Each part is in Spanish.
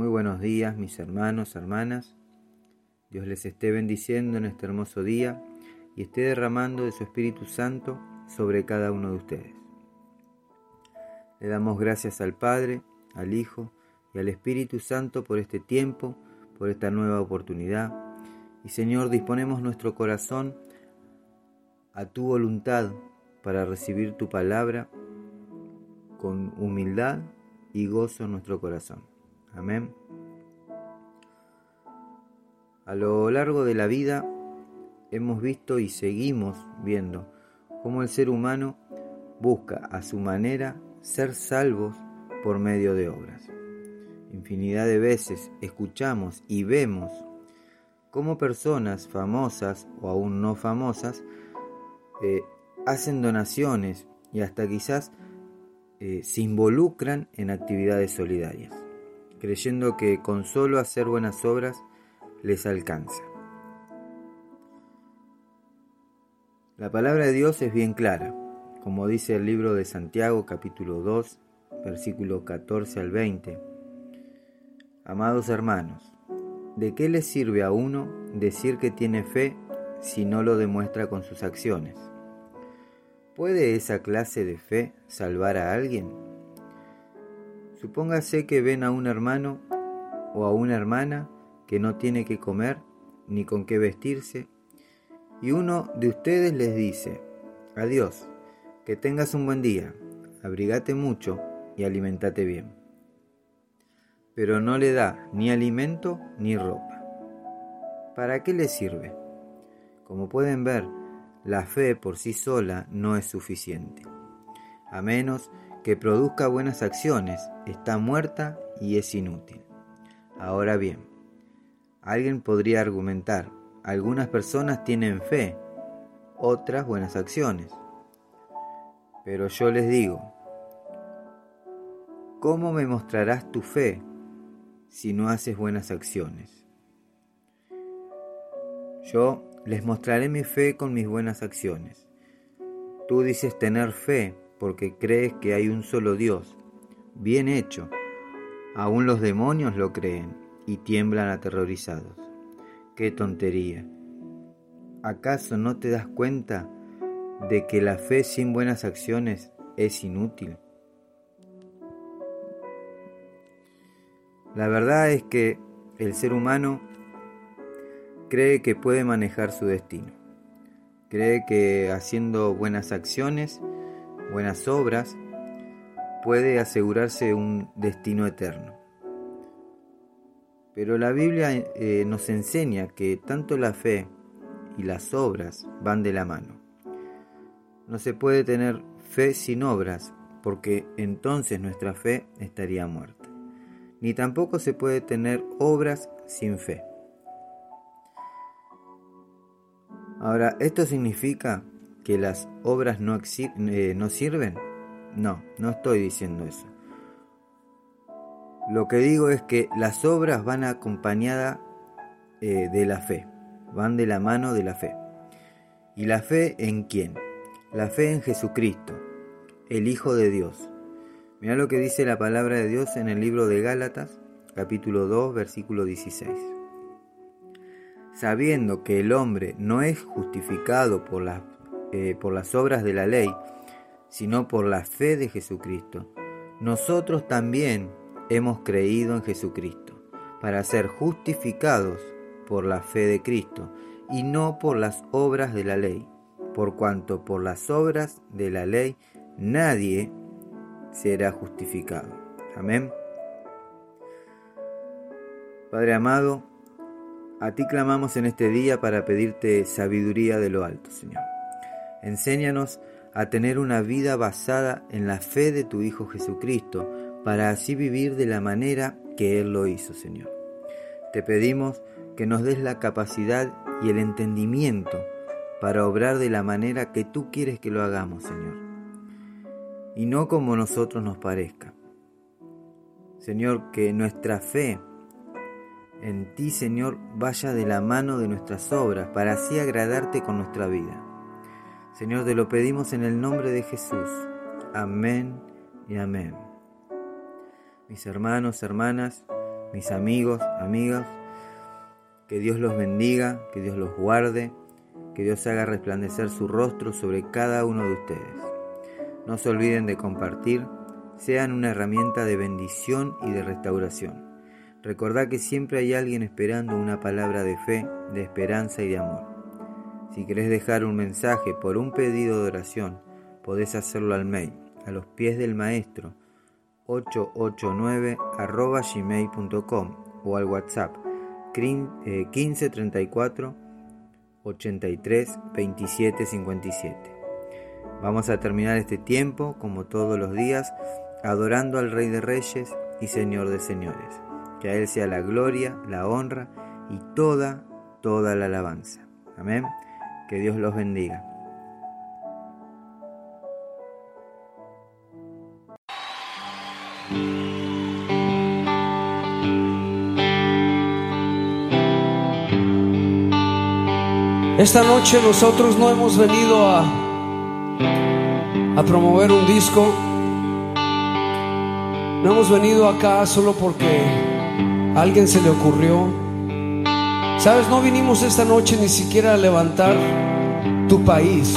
Muy buenos días mis hermanos, hermanas. Dios les esté bendiciendo en este hermoso día y esté derramando de su Espíritu Santo sobre cada uno de ustedes. Le damos gracias al Padre, al Hijo y al Espíritu Santo por este tiempo, por esta nueva oportunidad. Y Señor, disponemos nuestro corazón a tu voluntad para recibir tu palabra con humildad y gozo en nuestro corazón. Amén. A lo largo de la vida hemos visto y seguimos viendo cómo el ser humano busca a su manera ser salvos por medio de obras. Infinidad de veces escuchamos y vemos cómo personas famosas o aún no famosas eh, hacen donaciones y hasta quizás eh, se involucran en actividades solidarias, creyendo que con solo hacer buenas obras les alcanza. La palabra de Dios es bien clara, como dice el libro de Santiago capítulo 2, versículo 14 al 20. Amados hermanos, ¿de qué le sirve a uno decir que tiene fe si no lo demuestra con sus acciones? ¿Puede esa clase de fe salvar a alguien? Supóngase que ven a un hermano o a una hermana que no tiene que comer ni con qué vestirse, y uno de ustedes les dice, adiós, que tengas un buen día, abrigate mucho y alimentate bien. Pero no le da ni alimento ni ropa. ¿Para qué le sirve? Como pueden ver, la fe por sí sola no es suficiente. A menos que produzca buenas acciones, está muerta y es inútil. Ahora bien, alguien podría argumentar, algunas personas tienen fe, otras buenas acciones. Pero yo les digo, ¿cómo me mostrarás tu fe si no haces buenas acciones? Yo les mostraré mi fe con mis buenas acciones. Tú dices tener fe porque crees que hay un solo Dios. Bien hecho. Aún los demonios lo creen y tiemblan aterrorizados. ¡Qué tontería! ¿Acaso no te das cuenta de que la fe sin buenas acciones es inútil? La verdad es que el ser humano cree que puede manejar su destino. Cree que haciendo buenas acciones, buenas obras, puede asegurarse un destino eterno. Pero la Biblia eh, nos enseña que tanto la fe y las obras van de la mano. No se puede tener fe sin obras porque entonces nuestra fe estaría muerta. Ni tampoco se puede tener obras sin fe. Ahora, ¿esto significa que las obras no, eh, no sirven? No, no estoy diciendo eso. Lo que digo es que las obras van acompañadas eh, de la fe, van de la mano de la fe. ¿Y la fe en quién? La fe en Jesucristo, el Hijo de Dios. Mira lo que dice la palabra de Dios en el libro de Gálatas, capítulo 2, versículo 16 sabiendo que el hombre no es justificado por las, eh, por las obras de la ley, sino por la fe de Jesucristo, nosotros también hemos creído en Jesucristo, para ser justificados por la fe de Cristo, y no por las obras de la ley, por cuanto por las obras de la ley nadie será justificado. Amén. Padre amado, a ti clamamos en este día para pedirte sabiduría de lo alto, Señor. Enséñanos a tener una vida basada en la fe de tu Hijo Jesucristo, para así vivir de la manera que Él lo hizo, Señor. Te pedimos que nos des la capacidad y el entendimiento para obrar de la manera que tú quieres que lo hagamos, Señor. Y no como nosotros nos parezca. Señor, que nuestra fe en ti, Señor, vaya de la mano de nuestras obras, para así agradarte con nuestra vida. Señor, te lo pedimos en el nombre de Jesús. Amén y amén. Mis hermanos, hermanas, mis amigos, amigas. Que Dios los bendiga, que Dios los guarde, que Dios haga resplandecer su rostro sobre cada uno de ustedes. No se olviden de compartir, sean una herramienta de bendición y de restauración. Recordá que siempre hay alguien esperando una palabra de fe, de esperanza y de amor. Si querés dejar un mensaje por un pedido de oración, podés hacerlo al mail, a los pies del maestro, 889 gmail.com o al WhatsApp 1534 83 27 57. Vamos a terminar este tiempo, como todos los días, adorando al Rey de Reyes y Señor de Señores. Que a Él sea la gloria, la honra y toda, toda la alabanza. Amén. Que Dios los bendiga. Esta noche nosotros no hemos venido a, a promover un disco. No hemos venido acá solo porque alguien se le ocurrió. Sabes, no vinimos esta noche ni siquiera a levantar tu país.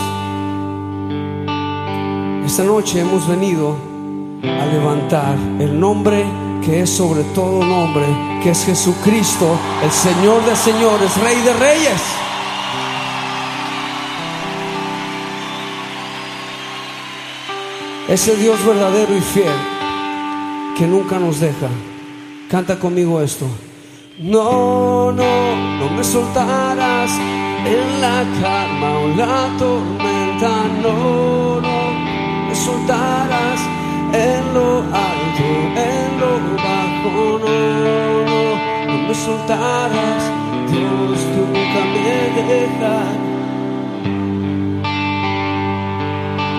Esta noche hemos venido a levantar el nombre que es sobre todo nombre, que es Jesucristo, el Señor de señores, Rey de reyes. Ese Dios verdadero y fiel que nunca nos deja. Canta conmigo esto. No, no, no me soltarás en la calma o la tormenta. No, no, me soltarás en lo alto, en lo bajo. No, no, no me soltarás. Dios nunca me deja.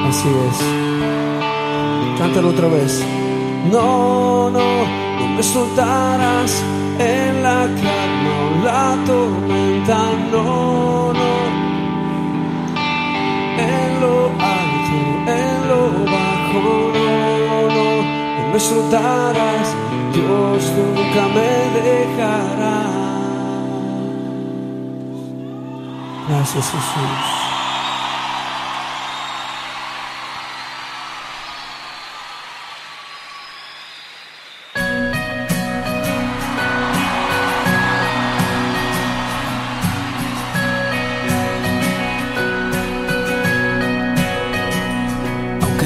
Así es. Cántalo otra vez. No, no, no me soltarás en la calma o la tormenta. No, no. En lo alto, en lo bajo. No, no, no me soltarás. Dios nunca me dejará. Gracias Jesús.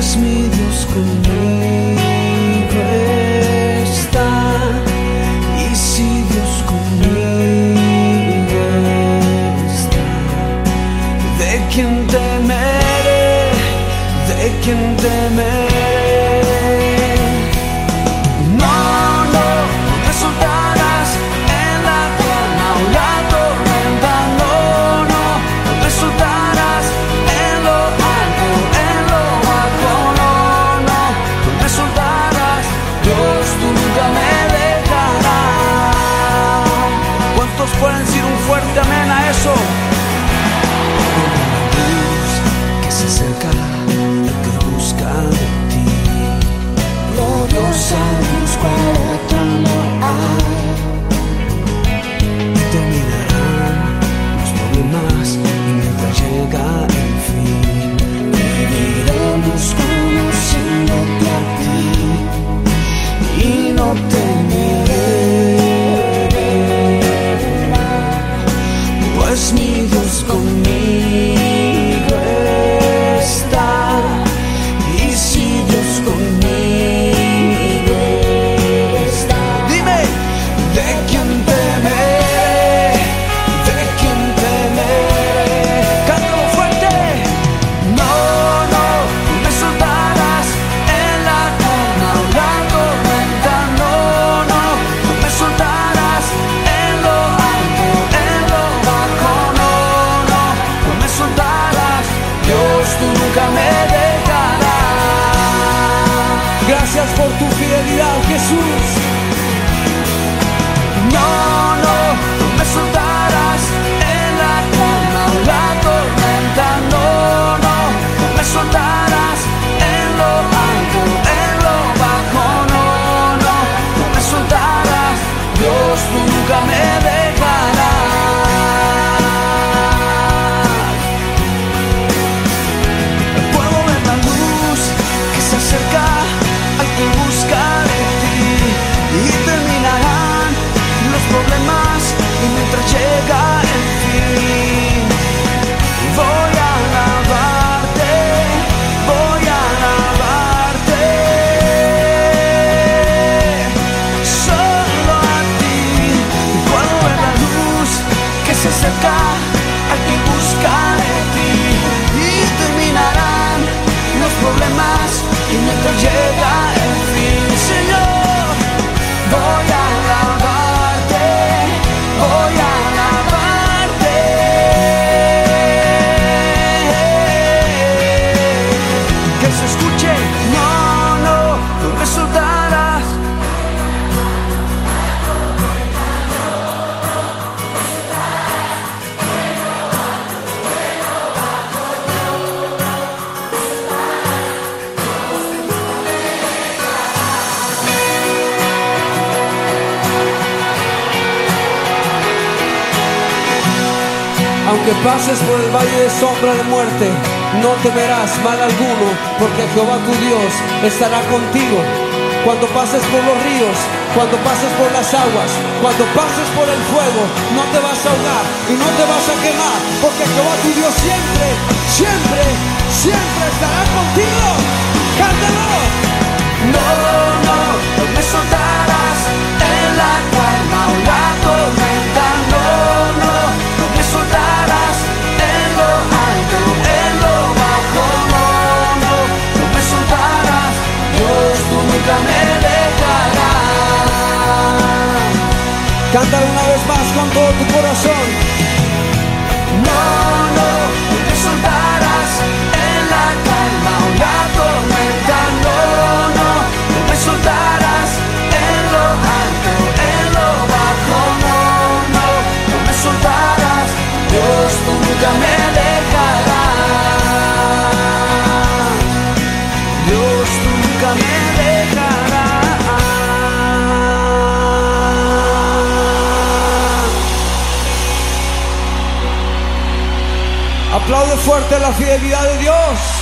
és mi Dios conmigo está. Y si Dios conmigo está, ¿de quién temeré? ¿De quién temeré? Yeah. Aunque pases por el valle de sombra de muerte, no temerás mal alguno, porque Jehová tu Dios estará contigo. Cuando pases por los ríos, cuando pases por las aguas, cuando pases por el fuego, no te vas a ahogar y no te vas a quemar, porque Jehová tu Dios siempre, siempre, siempre estará contigo. Cántalo. No, no, no me soltarás en la Cántalo una vez más con todo tu corazón. Aplaude fuerte la fidelidad de Dios.